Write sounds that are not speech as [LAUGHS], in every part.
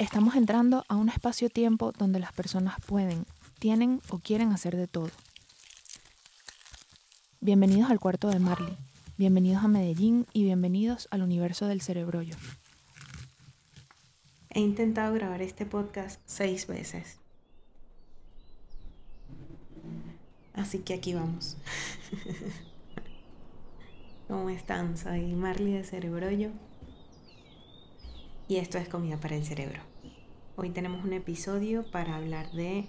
Estamos entrando a un espacio-tiempo donde las personas pueden, tienen o quieren hacer de todo. Bienvenidos al cuarto de Marley, bienvenidos a Medellín y bienvenidos al universo del cerebrollo. He intentado grabar este podcast seis veces. Así que aquí vamos. [LAUGHS] ¿Cómo están? Soy Marley de Cerebrollo y esto es Comida para el Cerebro. Hoy tenemos un episodio para hablar de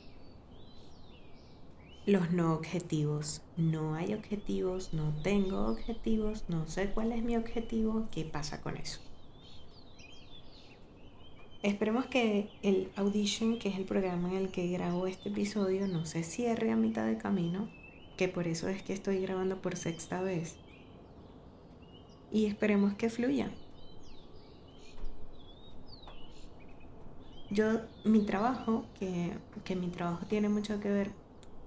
los no objetivos. No hay objetivos, no tengo objetivos, no sé cuál es mi objetivo, ¿qué pasa con eso? Esperemos que el Audition, que es el programa en el que grabo este episodio, no se cierre a mitad de camino, que por eso es que estoy grabando por sexta vez y esperemos que fluya. Yo, mi trabajo, que, que mi trabajo tiene mucho que ver,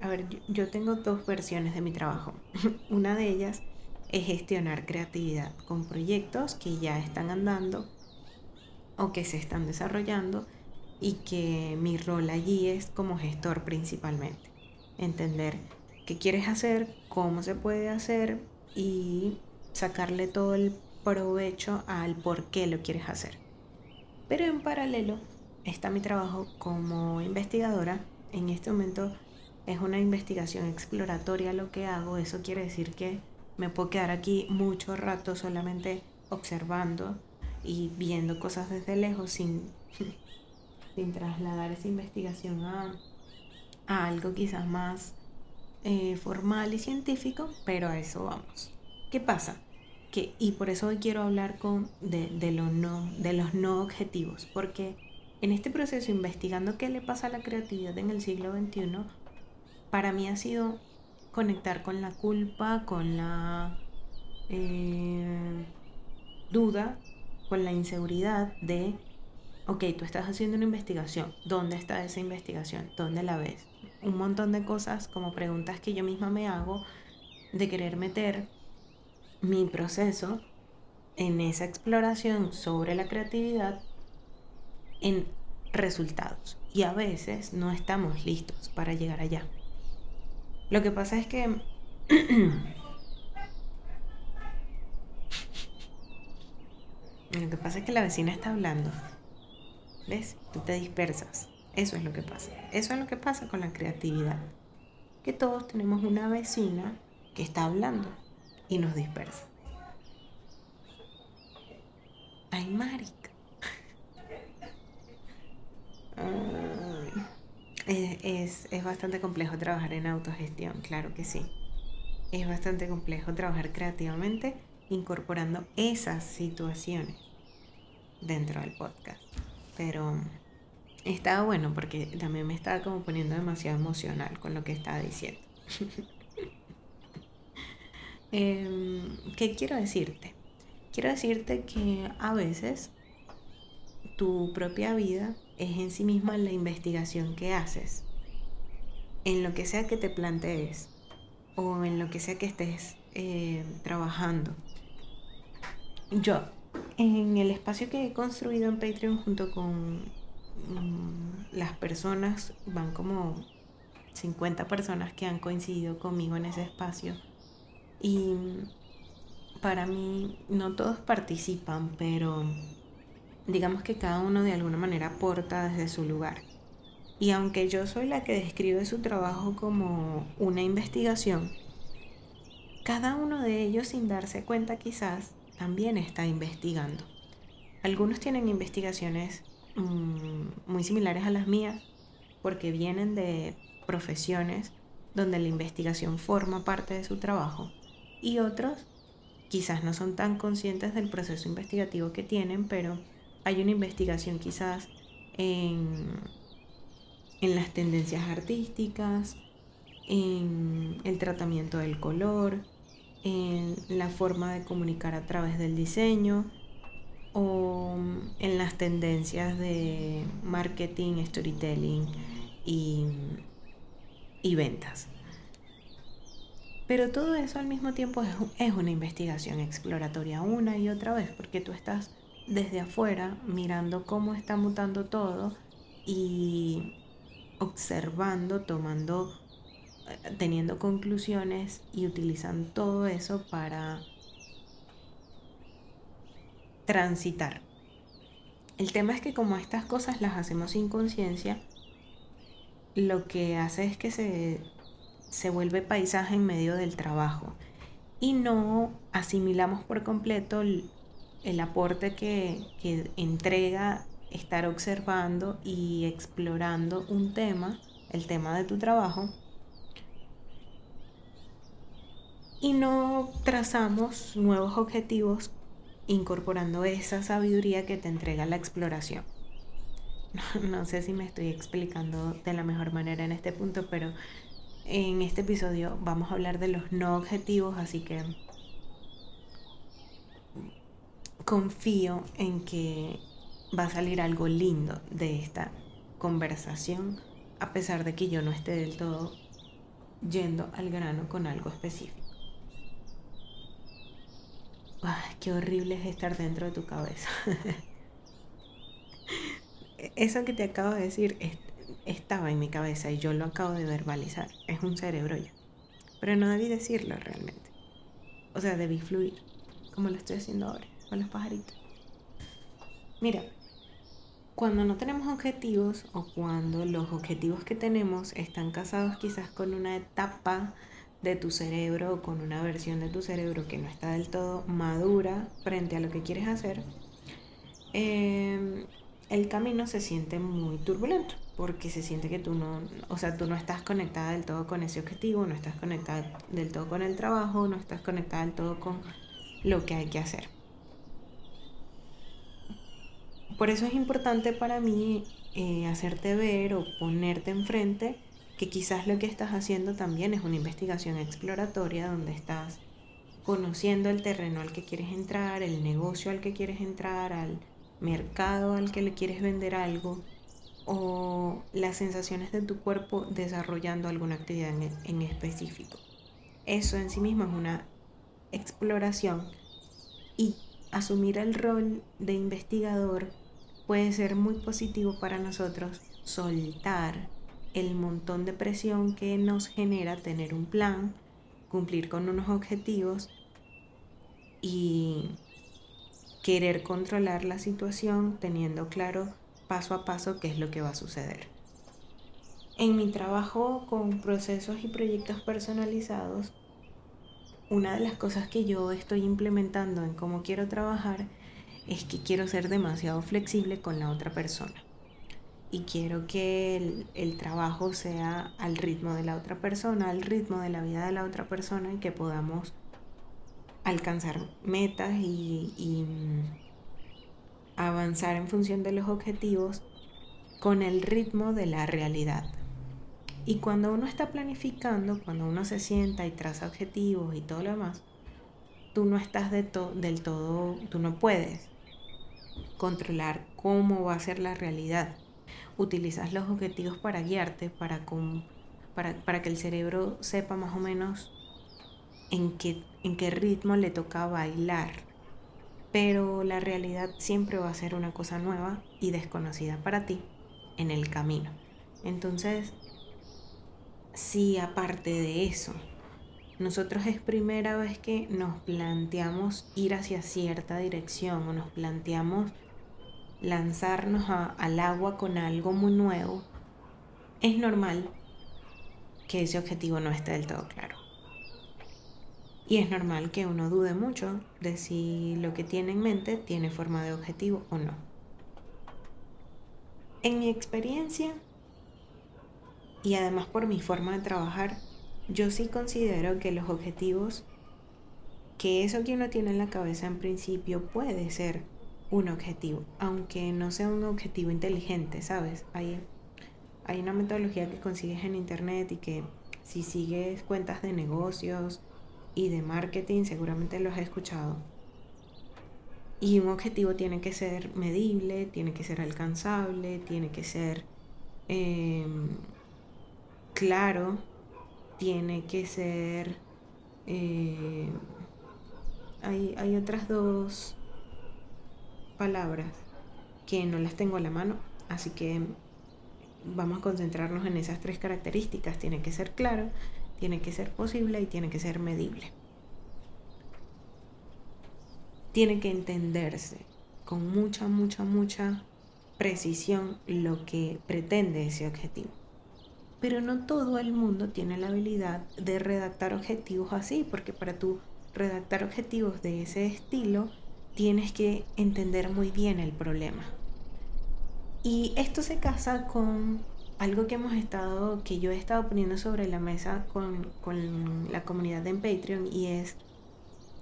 a ver, yo, yo tengo dos versiones de mi trabajo. [LAUGHS] Una de ellas es gestionar creatividad con proyectos que ya están andando o que se están desarrollando y que mi rol allí es como gestor principalmente. Entender qué quieres hacer, cómo se puede hacer y sacarle todo el provecho al por qué lo quieres hacer. Pero en paralelo está mi trabajo como investigadora. En este momento es una investigación exploratoria lo que hago. Eso quiere decir que me puedo quedar aquí mucho rato solamente observando y viendo cosas desde lejos sin, [LAUGHS] sin trasladar esa investigación a, algo quizás más eh, formal y científico, pero a eso vamos. ¿Qué pasa? Que, y por eso hoy quiero hablar con, de, de, lo no, de los no objetivos, porque en este proceso investigando qué le pasa a la creatividad en el siglo XXI, para mí ha sido conectar con la culpa, con la eh, duda, con la inseguridad de, ok, tú estás haciendo una investigación, ¿dónde está esa investigación? ¿Dónde la ves? Un montón de cosas como preguntas que yo misma me hago de querer meter mi proceso en esa exploración sobre la creatividad en resultados. Y a veces no estamos listos para llegar allá. Lo que pasa es que... [CLEARS THROAT] lo que pasa es que la vecina está hablando. ¿Ves? Tú te dispersas. Eso es lo que pasa. Eso es lo que pasa con la creatividad. Que todos tenemos una vecina que está hablando y nos dispersa. Ay, marica. Es, es, bastante complejo trabajar en autogestión, claro que sí. Es bastante complejo trabajar creativamente incorporando esas situaciones dentro del podcast. Pero estaba bueno porque también me estaba como poniendo demasiado emocional con lo que estaba diciendo. [LAUGHS] Em, ¿Qué quiero decirte? Quiero decirte que a veces tu propia vida es en sí misma la investigación que haces, en lo que sea que te plantees o en lo que sea que estés eh, trabajando. Yo, en el espacio que he construido en Patreon junto con mm, las personas, van como 50 personas que han coincidido conmigo en ese espacio y para mí no todos participan, pero digamos que cada uno de alguna manera aporta desde su lugar. Y aunque yo soy la que describe su trabajo como una investigación, cada uno de ellos sin darse cuenta quizás también está investigando. Algunos tienen investigaciones mm, muy similares a las mías porque vienen de profesiones donde la investigación forma parte de su trabajo y otros quizás no son tan conscientes del proceso investigativo que tienen, pero hay una investigación quizás en, en las tendencias artísticas, en el tratamiento del color, en la forma de comunicar a través del diseño o en las tendencias de marketing, storytelling y, y ventas. Pero todo eso al mismo tiempo es, una investigación exploratoria una y otra vez, porque tú estás desde afuera, mirando cómo está mutando todo y observando, tomando, eh, teniendo conclusiones y utilizando todo eso para transitar. El tema es que como estas cosas las hacemos sin conciencia, lo que hace es que se, se vuelve paisaje en medio del trabajo y no asimilamos por completo el, aporte que, entrega estar observando y explorando un tema, el tema de tu trabajo, y no trazamos nuevos objetivos incorporando esa sabiduría que te entrega la exploración. [LAUGHS] No, sé si me estoy explicando de la mejor manera en este punto, pero en este episodio vamos a hablar de los no objetivos, así que confío en que va a salir algo lindo de esta conversación, a pesar de que yo no esté del todo yendo al grano con algo específico. Ay, qué horrible es estar dentro de tu cabeza. [LAUGHS] Eso que te acabo de decir estaba en mi cabeza y yo lo acabo de verbalizar. Es un cerebro ya. Pero no debí decirlo realmente. O sea, debí fluir, como lo estoy haciendo ahora, con los pajaritos. Mira, cuando no tenemos objetivos o cuando los objetivos que tenemos están casados quizás con una etapa de tu cerebro o con una versión de tu cerebro que no está del todo madura frente a lo que quieres hacer, eh, el camino se siente muy turbulento porque se siente que tú no, o sea, tú no estás conectada del todo con ese objetivo, no estás conectada del todo con el trabajo, no estás conectada del todo con lo que hay que hacer. Por eso es importante para mí eh, hacerte ver o ponerte enfrente que quizás lo que estás haciendo también es una investigación exploratoria donde estás conociendo el terreno al que quieres entrar, el negocio al que quieres entrar, al mercado al que le quieres vender algo o las sensaciones de tu cuerpo desarrollando alguna actividad en, específico. Eso en sí mismo es una exploración y asumir el rol de investigador puede ser muy positivo para nosotros soltar el montón de presión que nos genera tener un plan, cumplir con unos objetivos y querer controlar la situación teniendo claro paso a paso qué es lo que va a suceder. En mi trabajo con procesos y proyectos personalizados, una de las cosas que yo estoy implementando en cómo quiero trabajar es que quiero ser demasiado flexible con la otra persona. Y quiero que el, trabajo sea al ritmo de la otra persona, al ritmo de la vida de la otra persona y que podamos alcanzar metas y, avanzar en función de los objetivos con el ritmo de la realidad. Y cuando uno está planificando, cuando uno se sienta y traza objetivos y todo lo demás, tú no estás de del todo, tú no puedes controlar cómo va a ser la realidad. Utilizas los objetivos para guiarte, para, que el cerebro sepa más o menos en qué, en qué ritmo le toca bailar. Pero la realidad siempre va a ser una cosa nueva y desconocida para ti en el camino. Entonces, si aparte de eso, nosotros es primera vez que nos planteamos ir hacia cierta dirección o nos planteamos lanzarnos al agua con algo muy nuevo, es normal que ese objetivo no esté del todo claro. Y es normal que uno dude mucho de si lo que tiene en mente tiene forma de objetivo o no. En mi experiencia, y además por mi forma de trabajar, yo sí considero que los objetivos, que eso que uno tiene en la cabeza en principio puede ser un objetivo, aunque no sea un objetivo inteligente, ¿sabes? Hay, hay una metodología que consigues en internet y que si sigues cuentas de negocios, y de marketing, seguramente los has escuchado. Y un objetivo tiene que ser medible, tiene que ser alcanzable, tiene que ser em, claro, tiene que ser... Eh, hay, hay otras dos palabras que no las tengo a la mano, así que vamos a concentrarnos en esas tres características. Tiene que ser claro, tiene que ser posible y tiene que ser medible. Tiene que entenderse con mucha, mucha, mucha precisión lo que pretende ese objetivo. Pero no todo el mundo tiene la habilidad de redactar objetivos así, porque para tú redactar objetivos de ese estilo, tienes que entender muy bien el problema. Y esto se casa con algo que hemos estado, que yo he estado poniendo sobre la mesa con, con la comunidad en Patreon y es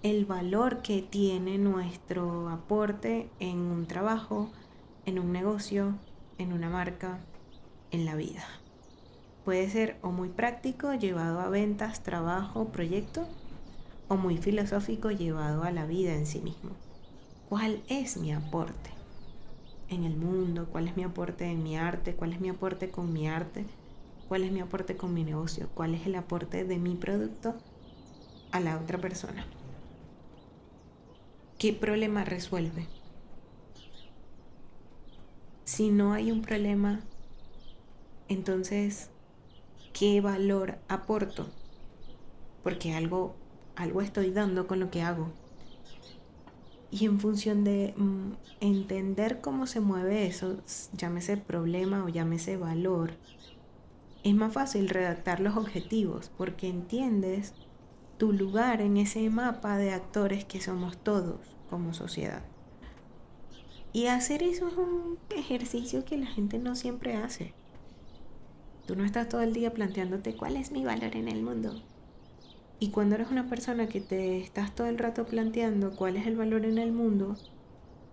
el valor que tiene nuestro aporte en un trabajo, en un negocio, en una marca, en la vida. Puede ser o muy práctico llevado a ventas, trabajo, proyecto, o muy filosófico llevado a la vida en sí mismo. ¿Cuál es mi aporte en el mundo? ¿Cuál es mi aporte en mi arte? ¿Cuál es mi aporte con mi arte? ¿Cuál es mi aporte con mi negocio? ¿Cuál es el aporte de mi producto a la otra persona? ¿Qué problema resuelve? Si no hay un problema, entonces, ¿qué valor aporto? Porque algo algo estoy dando con lo que hago. Y en función de mm, entender cómo se mueve eso, llámese problema o llámese valor, es más fácil redactar los objetivos porque entiendes tu lugar en ese mapa de actores que somos todos como sociedad. Y hacer eso es un ejercicio que la gente no siempre hace. Tú no estás todo el día planteándote cuál es mi valor en el mundo. Y cuando eres una persona que te estás todo el rato planteando cuál es el valor en el mundo,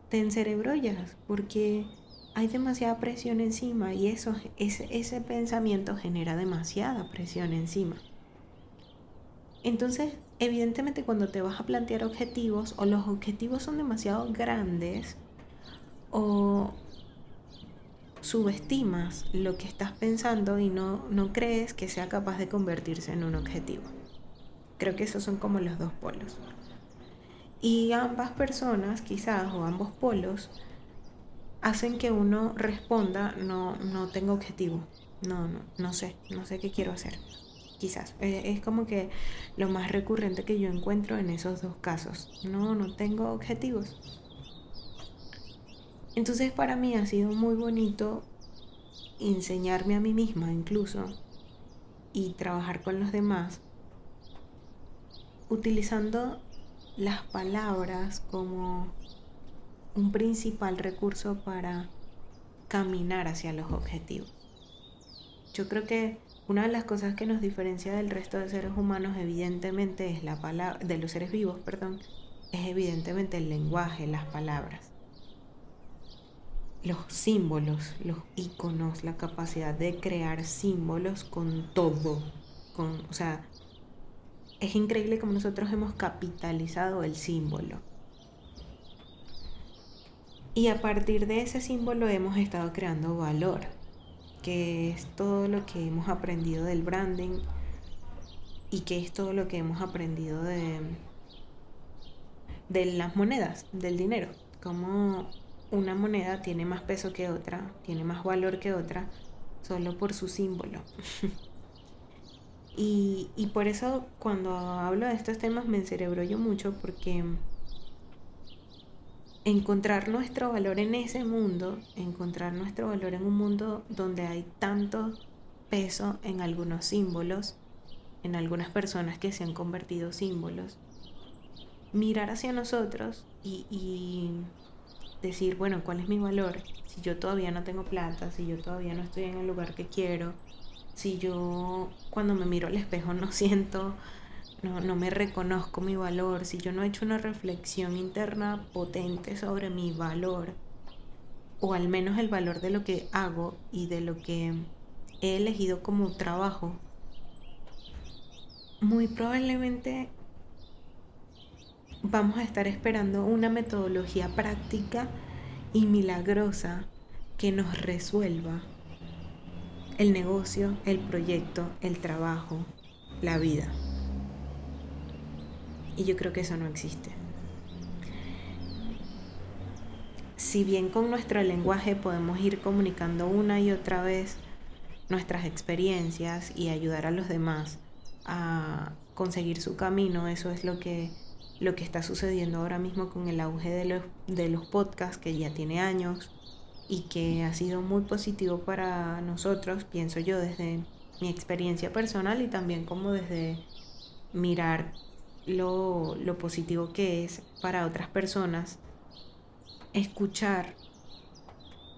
te encerebrollas porque hay demasiada presión encima y eso, ese, ese pensamiento genera demasiada presión encima. Entonces, evidentemente cuando te vas a plantear objetivos o los objetivos son demasiado grandes o subestimas lo que estás pensando y no, no crees que sea capaz de convertirse en un objetivo. Creo que esos son como los dos polos. Y ambas personas, quizás, o ambos polos, hacen que uno responda, no, no tengo objetivo, no, no, no sé, no sé qué quiero hacer. Quizás. Eh, es como que lo más recurrente que yo encuentro en esos dos casos. No, no tengo objetivos. Entonces para mí ha sido muy bonito enseñarme a mí misma incluso y trabajar con los demás utilizando las palabras como un principal recurso para caminar hacia los objetivos. Yo creo que una de las cosas que nos diferencia del resto de seres humanos evidentemente es la palabra de los seres vivos, perdón, es evidentemente el lenguaje, las palabras. Los símbolos, los iconos, la capacidad de crear símbolos con todo, con, o sea, es increíble como nosotros hemos capitalizado el símbolo. Y a partir de ese símbolo hemos estado creando valor, que es todo lo que hemos aprendido del branding y que es todo lo que hemos aprendido de, de las monedas, del dinero. Como una moneda tiene más peso que otra, tiene más valor que otra, solo por su símbolo. [LAUGHS] Y, por eso cuando hablo de estos temas me encerebro yo mucho porque encontrar nuestro valor en ese mundo, encontrar nuestro valor en un mundo donde hay tanto peso en algunos símbolos, en algunas personas que se han convertido símbolos, mirar hacia nosotros y, y decir, bueno, ¿cuál es mi valor? Si yo todavía no tengo plata, si yo todavía no estoy en el lugar que quiero, si yo cuando me miro al espejo no [LAUGHS] siento, no, no, me reconozco mi valor, si yo no he hecho una reflexión interna potente sobre mi valor, o al menos el valor de lo que hago y de lo que he elegido como trabajo, muy probablemente vamos a estar esperando una metodología práctica y milagrosa que nos resuelva el negocio, el proyecto, el trabajo, la vida. Y yo creo que eso no existe. si bien con nuestro lenguaje podemos ir comunicando una y otra vez nuestras experiencias y ayudar a los demás a conseguir su camino, eso es lo que, lo que está sucediendo ahora mismo con el auge de los, de los podcasts que ya tiene años y que ha sido muy positivo para nosotros, pienso yo, desde mi experiencia personal y también como desde mirar lo, lo positivo que es para otras personas escuchar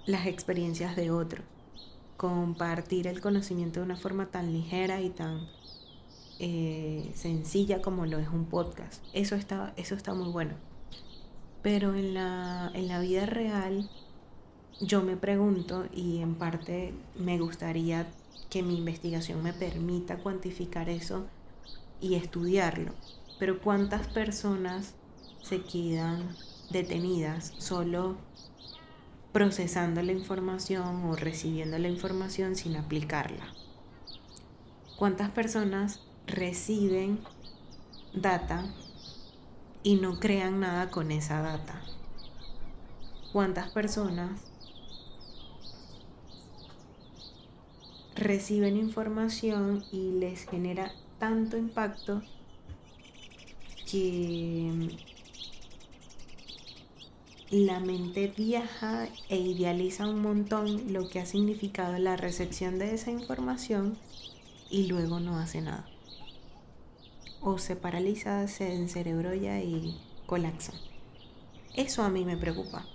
las experiencias de otros, compartir el conocimiento de una forma tan ligera y tan eh, sencilla como lo es un podcast. Eso está, eso está muy bueno. Pero en la, en la vida real yo me pregunto y en parte me gustaría que mi investigación me permita cuantificar eso y estudiarlo. Pero ¿cuántas personas se quedan detenidas solo procesando la información o recibiendo la información sin aplicarla. ¿Cuántas personas reciben data y no crean nada con esa data? ¿Cuántas personas reciben información y les genera tanto impacto que la mente viaja e idealiza un montón lo que ha significado la recepción de esa información y luego no hace nada. O se paraliza, se encerebrolla y colapsa. Eso a mí me preocupa.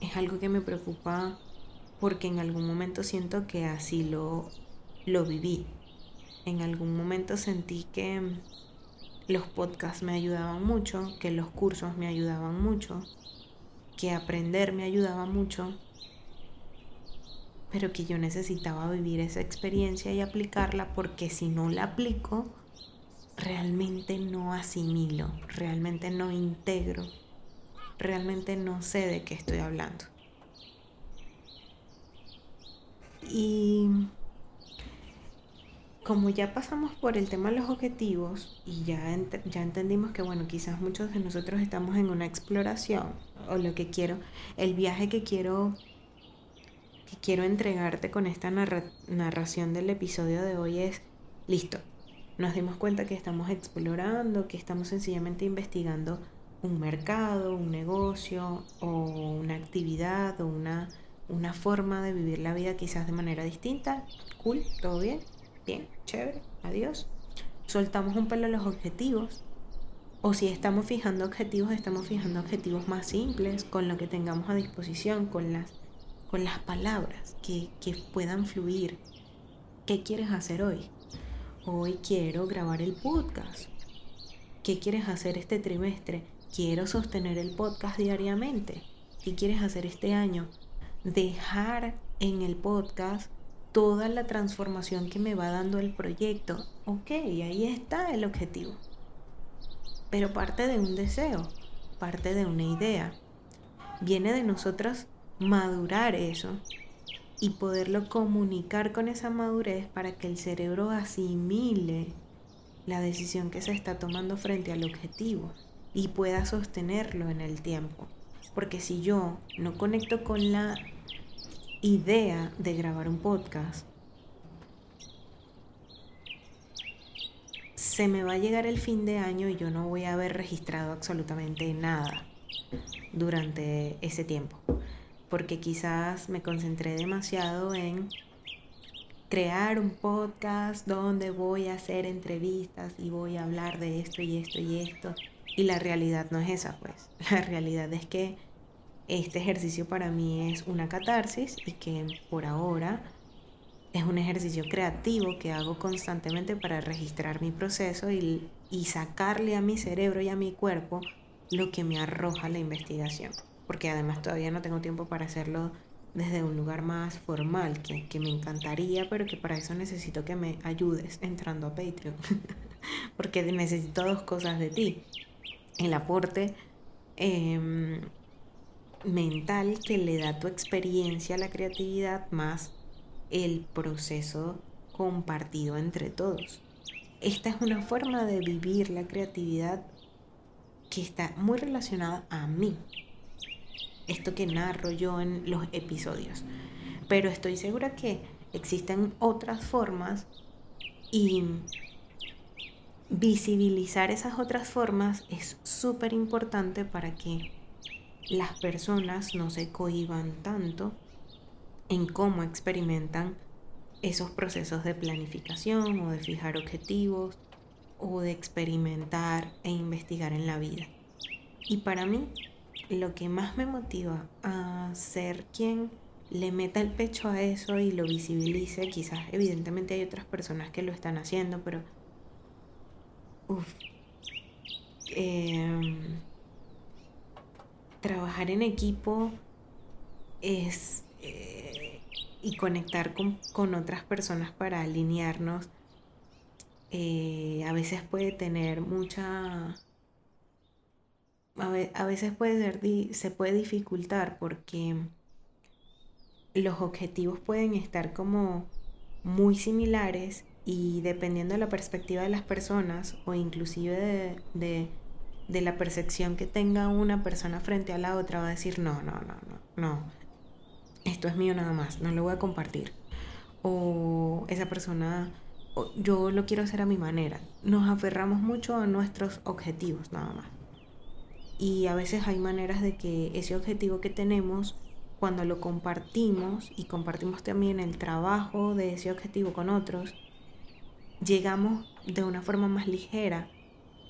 Es algo que me preocupa porque en algún momento siento que así lo, lo viví. En algún momento sentí que los podcasts me ayudaban mucho, que los cursos me ayudaban mucho, que aprender me ayudaba mucho, pero que yo necesitaba vivir esa experiencia y aplicarla porque si no la aplico, realmente no asimilo, realmente no integro, realmente no sé de qué estoy hablando. Y como ya pasamos por el tema de los objetivos y ya, ya entendimos que, bueno, quizás muchos de nosotros estamos en una exploración o lo que quiero, el viaje que quiero, que quiero entregarte con esta narración del episodio de hoy es, listo, nos dimos cuenta que estamos explorando, que estamos sencillamente investigando un mercado, un negocio o una actividad o una, una forma de vivir la vida quizás de manera distinta. Cool, todo bien bien, chévere, adiós. Soltamos un pelo los objetivos. O si estamos fijando objetivos, estamos fijando objetivos más simples, con lo que tengamos a disposición, con las, con las palabras que, que puedan fluir. ¿Qué quieres hacer hoy? Hoy quiero grabar el podcast. ¿Qué quieres hacer este trimestre? Quiero sostener el podcast diariamente. ¿Qué quieres hacer este año? Dejar en el podcast toda la transformación que me va dando el proyecto. Ok, ahí está el objetivo. Pero parte de un deseo, parte de una idea. Viene de nosotras madurar eso y poderlo comunicar con esa madurez para que el cerebro asimile la decisión que se está tomando frente al objetivo y pueda sostenerlo en el tiempo. Porque si yo no conecto con la idea de grabar un podcast, se me va a llegar el fin de año y yo no voy a haber registrado absolutamente nada durante ese tiempo, porque quizás me concentré demasiado en crear un podcast donde voy a hacer entrevistas y voy a hablar de esto y esto y esto. Y la realidad no es esa, pues. [LAUGHS] La realidad es que este ejercicio para mí es una catarsis y que por ahora es un ejercicio creativo que hago constantemente para registrar mi proceso y, sacarle a mi cerebro y a mi cuerpo lo que me arroja la investigación. Porque además todavía no tengo tiempo para hacerlo desde un lugar más formal, que, que me encantaría, pero que para eso necesito que me ayudes entrando a Patreon. [LAUGHS] Porque necesito dos cosas de ti. El aporte eh, mental que le da tu experiencia a la creatividad más el proceso compartido entre todos. Esta es una forma de vivir la creatividad que está muy relacionada a mí. Esto que narro yo en los episodios. Pero estoy segura que existen otras formas y visibilizar esas otras formas es súper importante para que las personas no se cohiban tanto en cómo experimentan esos procesos de planificación o de fijar objetivos o de experimentar e investigar en la vida. Y para mí, lo que más me motiva a ser quien le meta el pecho a eso y lo visibilice, quizás evidentemente hay otras personas que lo están haciendo, pero... Em, trabajar en equipo es... Eh, y conectar con, otras personas para alinearnos, eh, a veces puede tener mucha a veces puede ser, se puede dificultar porque los objetivos pueden estar como muy similares y dependiendo de la perspectiva de las personas o inclusive de, de, la percepción que tenga una persona frente a la otra va a decir no, no, no, no, no, esto es mío nada más, no lo voy a compartir. O esa persona, yo lo quiero hacer a mi manera. Nos aferramos mucho a nuestros objetivos nada más. Y a veces hay maneras de que ese objetivo que tenemos, cuando lo compartimos y compartimos también el trabajo de ese objetivo con otros, llegamos de una forma más ligera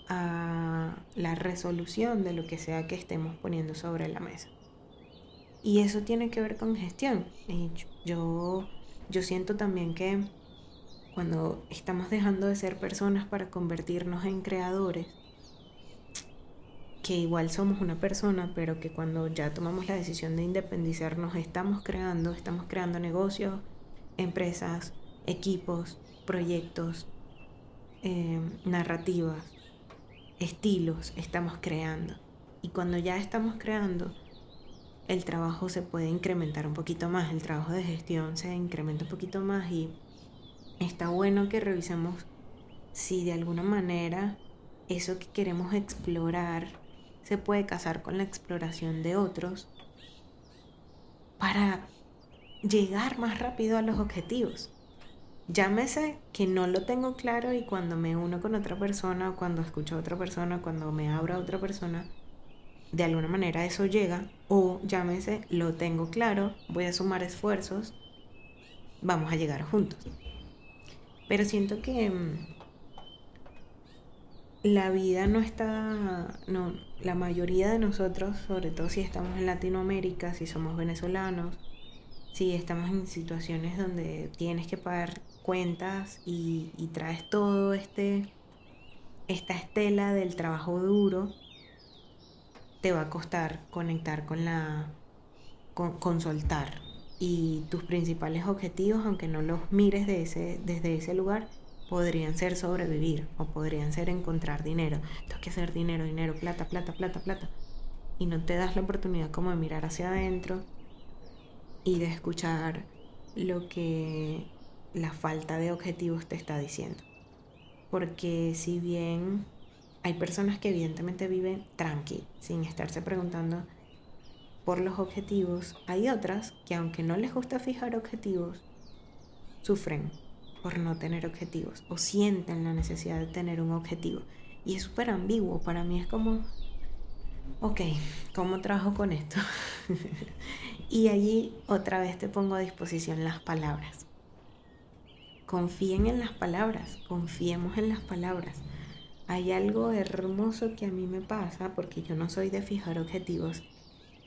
a la resolución de lo que sea que estemos poniendo sobre la mesa. Y eso tiene que ver con gestión. Yo, yo siento también que cuando estamos dejando de ser personas para convertirnos en creadores, que igual somos una persona, pero que cuando ya tomamos la decisión de independizarnos estamos creando, estamos creando negocios, empresas, equipos, proyectos, eh, narrativas, estilos, estamos creando. Y cuando ya estamos creando, el trabajo se puede incrementar un poquito más, el trabajo de gestión se incrementa un poquito más y está bueno que revisemos si de alguna manera eso que queremos explorar se puede casar con la exploración de otros para llegar más rápido a los objetivos. Llámese que no lo tengo claro y cuando me uno con otra persona, cuando escucho a otra persona, cuando me abro a otra persona, de alguna manera eso llega. O llámese, lo tengo claro, voy a sumar esfuerzos, vamos a llegar juntos. Pero siento que mm, la vida no está, no, la mayoría de nosotros, sobre todo si estamos en Latinoamérica, si somos venezolanos, si estamos en situaciones donde tienes que pagar cuentas y, traes todo este, esta estela del trabajo duro, te va a costar conectar con la, con. Y tus principales objetivos, aunque no los mires desde ese lugar, podrían ser sobrevivir o podrían ser encontrar dinero. Tengo que hacer dinero, dinero, plata, plata, plata, plata. Y no te das la oportunidad como de mirar hacia adentro y de escuchar lo que la falta de objetivos te está diciendo. Porque si bien hay personas que evidentemente viven tranqui, sin estarse preguntando por los objetivos, hay otras que aunque no les gusta fijar objetivos, sufren por no tener objetivos o sienten la necesidad de tener un objetivo. Y es súper ambiguo, para mí es como, ok, ¿cómo trabajo con esto? [LAUGHS] y allí otra vez te pongo a disposición las palabras. Confíen en las palabras, confiemos en las palabras. Hay algo hermoso que a mí me pasa porque yo no soy de fijar objetivos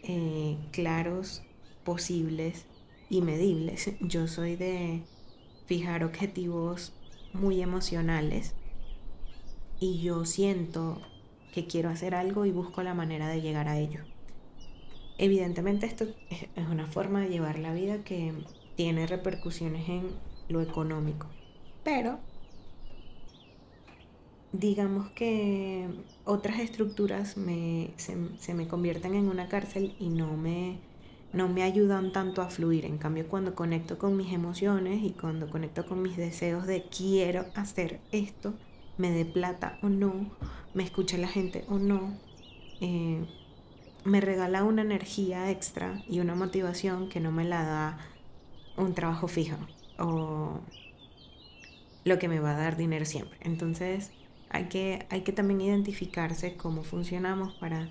eh, claros, posibles y medibles. Yo soy de fijar objetivos muy emocionales y yo siento que quiero hacer algo y busco la manera de llegar a ello. Evidentemente esto es una forma de llevar la vida que tiene repercusiones en lo económico, pero digamos que otras estructuras me, se, se me convierten en una cárcel y no me no me ayudan tanto a fluir. En cambio, cuando conecto con mis emociones y cuando conecto con mis deseos de quiero hacer esto, me dé plata o no, me escucha la gente o no, eh, me regala una energía extra y una motivación que no me la da un trabajo fijo o lo que me va a dar dinero siempre. Entonces hay que, hay que también identificarse cómo funcionamos para,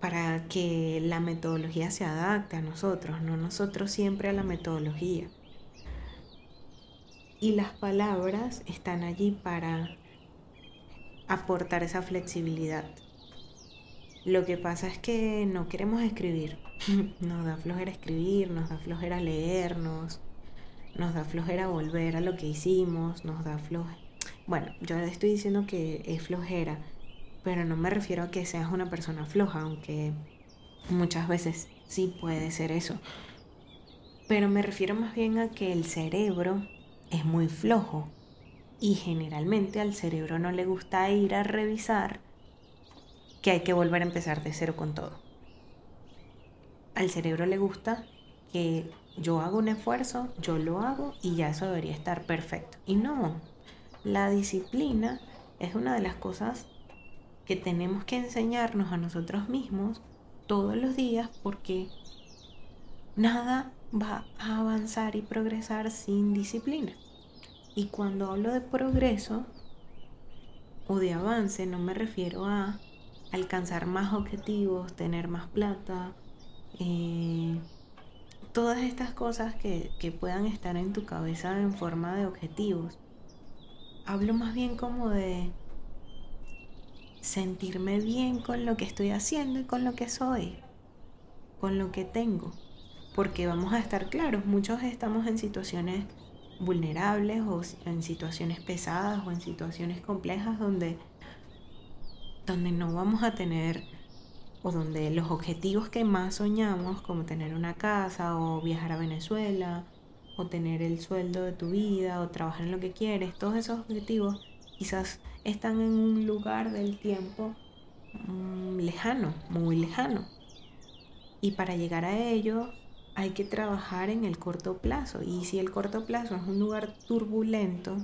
para que la metodología se adapte a nosotros, no nosotros siempre a la metodología. Y las palabras están allí para aportar esa flexibilidad. Lo que pasa es que no queremos escribir. [LAUGHS] Nos da flojera escribir, nos da flojera leernos, nos da flojera volver a lo que hicimos, nos da flojera. Bueno, yo le estoy diciendo que es flojera, pero no me refiero a que seas una persona floja, aunque muchas veces sí puede ser eso. Pero me refiero más bien a que el cerebro es muy flojo y generalmente al cerebro no le gusta ir a revisar que hay que volver a empezar de cero con todo. Al cerebro le gusta que yo hago un esfuerzo, yo lo hago y ya eso debería estar perfecto. Y no, la disciplina es una de las cosas que tenemos que enseñarnos a nosotros mismos todos los días porque nada va a avanzar y progresar sin disciplina. Y cuando hablo de progreso o de avance, no me refiero a alcanzar más objetivos, tener más plata, eh, todas estas cosas que, que puedan estar en tu cabeza en forma de objetivos. Hablo más bien como de sentirme bien con lo que estoy haciendo y con lo que soy, con lo que tengo. Porque vamos a estar claros, muchos estamos en situaciones vulnerables o en situaciones pesadas o en situaciones complejas donde, donde no vamos a tener o donde los objetivos que más soñamos, como tener una casa o viajar a Venezuela o tener el sueldo de tu vida o trabajar en lo que quieres, todos esos objetivos quizás están en un lugar del tiempo mm, lejano, muy lejano. Y para llegar a ello hay que trabajar en el corto plazo. Y si el corto plazo es un lugar turbulento,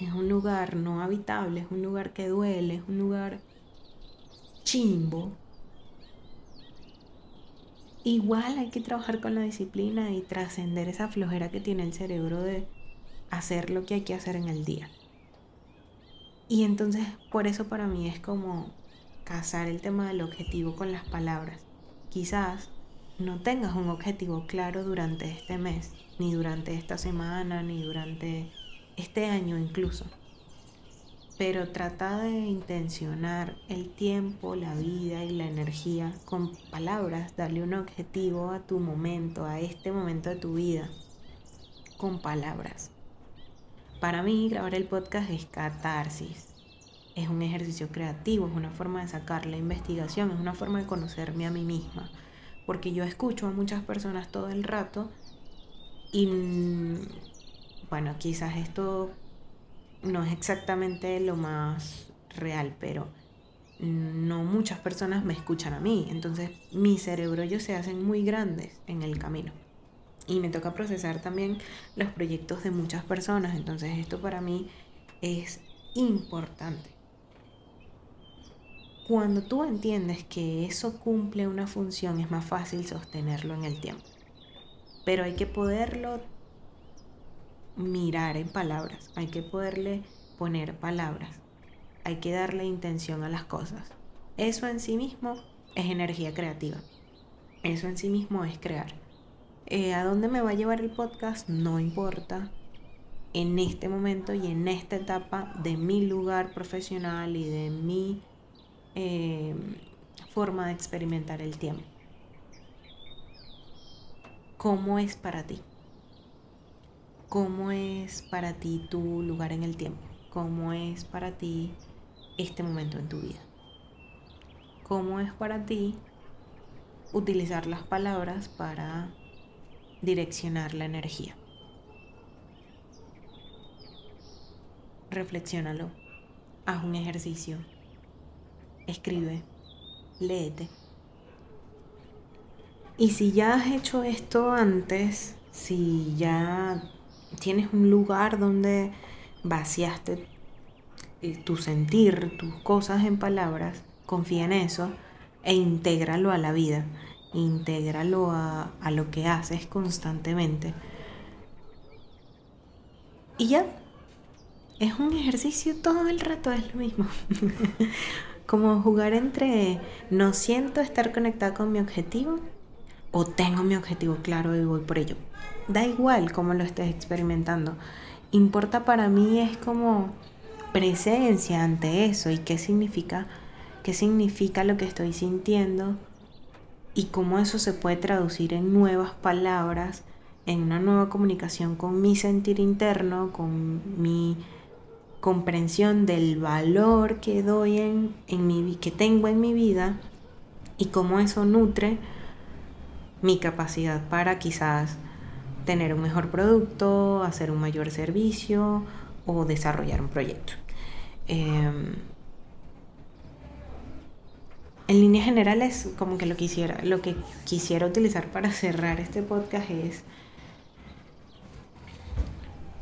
es un lugar no habitable, es un lugar que duele, es un lugar chimbo, igual hay que trabajar con la disciplina y trascender esa flojera que tiene el cerebro de hacer lo que hay que hacer en el día. Y entonces por eso para mí es como casar el tema del objetivo con las palabras. Quizás no tengas un objetivo claro durante este mes, ni durante esta semana, ni durante este año incluso. Pero trata de intencionar el tiempo, la vida y la energía con palabras, darle un objetivo a tu momento, a este momento de tu vida, con palabras. Para mí grabar el podcast es catarsis. Es un ejercicio creativo, es una forma de sacar la investigación, es una forma de conocerme a mí misma porque yo escucho a muchas personas todo el rato y bueno, quizás esto no es exactamente lo más real, pero no muchas personas me escuchan a mí, entonces mi cerebro ellos se hacen muy grandes en el camino. Y me toca procesar también los proyectos de muchas personas, entonces esto para mí es importante. Cuando tú entiendes que eso cumple una función, es más fácil sostenerlo en el tiempo. Pero hay que poderlo mirar en palabras, hay que poderle poner palabras, hay que darle intención a las cosas. Eso en sí mismo es energía creativa. Eso en sí mismo es crear. Eh, ¿A dónde me va a llevar el podcast? No importa. En este momento y en esta etapa de mi lugar profesional y de mi Em, forma de experimentar el tiempo. ¿Cómo es para ti? ¿Cómo es para ti tu lugar en el tiempo? ¿Cómo es para ti este momento en tu vida? ¿Cómo es para ti utilizar las palabras para direccionar la energía? Reflexiónalo. Haz un ejercicio escribe, léete. Y si ya has hecho esto antes, si ya tienes un lugar donde vaciaste eh, tu sentir, tus cosas en palabras, confía en eso e intégralo a la vida, intégralo a, a lo que haces constantemente. Y ya, es un ejercicio todo el rato, es lo mismo. [LAUGHS] Como jugar entre no siento estar conectada con mi objetivo o tengo mi objetivo claro y voy por ello. Da igual cómo lo estés experimentando. Importa para mí es como presencia ante eso y qué significa, qué significa lo que estoy sintiendo y cómo eso se puede traducir en nuevas palabras, en una nueva comunicación con mi sentir interno, con mi comprensión del valor que doy en, en mi, que tengo en mi vida y cómo eso nutre mi capacidad para quizás tener un mejor producto, hacer un mayor servicio o desarrollar un proyecto. Em, en líneas generales, como que lo quisiera, lo que quisiera utilizar para cerrar este podcast es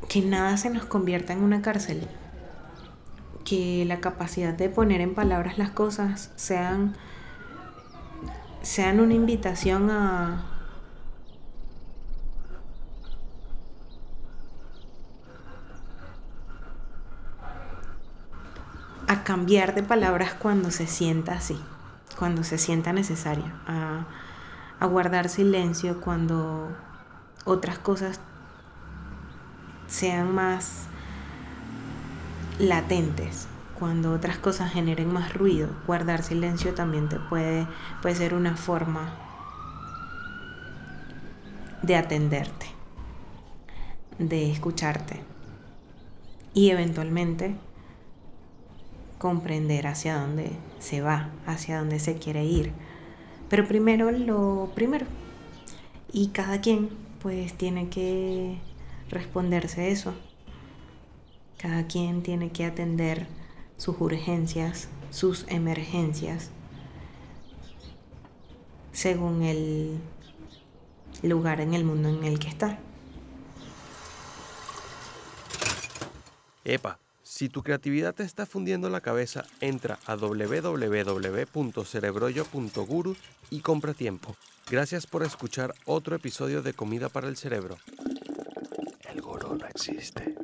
que nada se nos convierta en una cárcel, que la capacidad de poner en palabras las cosas sean sean una invitación a, a cambiar de palabras cuando se sienta así, cuando se sienta necesario, a, a guardar silencio cuando otras cosas sean más latentes cuando otras cosas generen más ruido, guardar silencio también te puede, puede ser una forma de atenderte, de escucharte y eventualmente comprender hacia dónde se va, hacia dónde se quiere ir. Pero primero lo primero. Y cada quien pues tiene que responderse eso. Cada quien tiene que atender sus urgencias, sus emergencias, según el lugar en el mundo en el que está. Epa, si tu creatividad te está fundiendo la cabeza, entra a www.cerebroyo.guru y compra tiempo. Gracias por escuchar otro episodio de Comida para el Cerebro. El gurú no existe.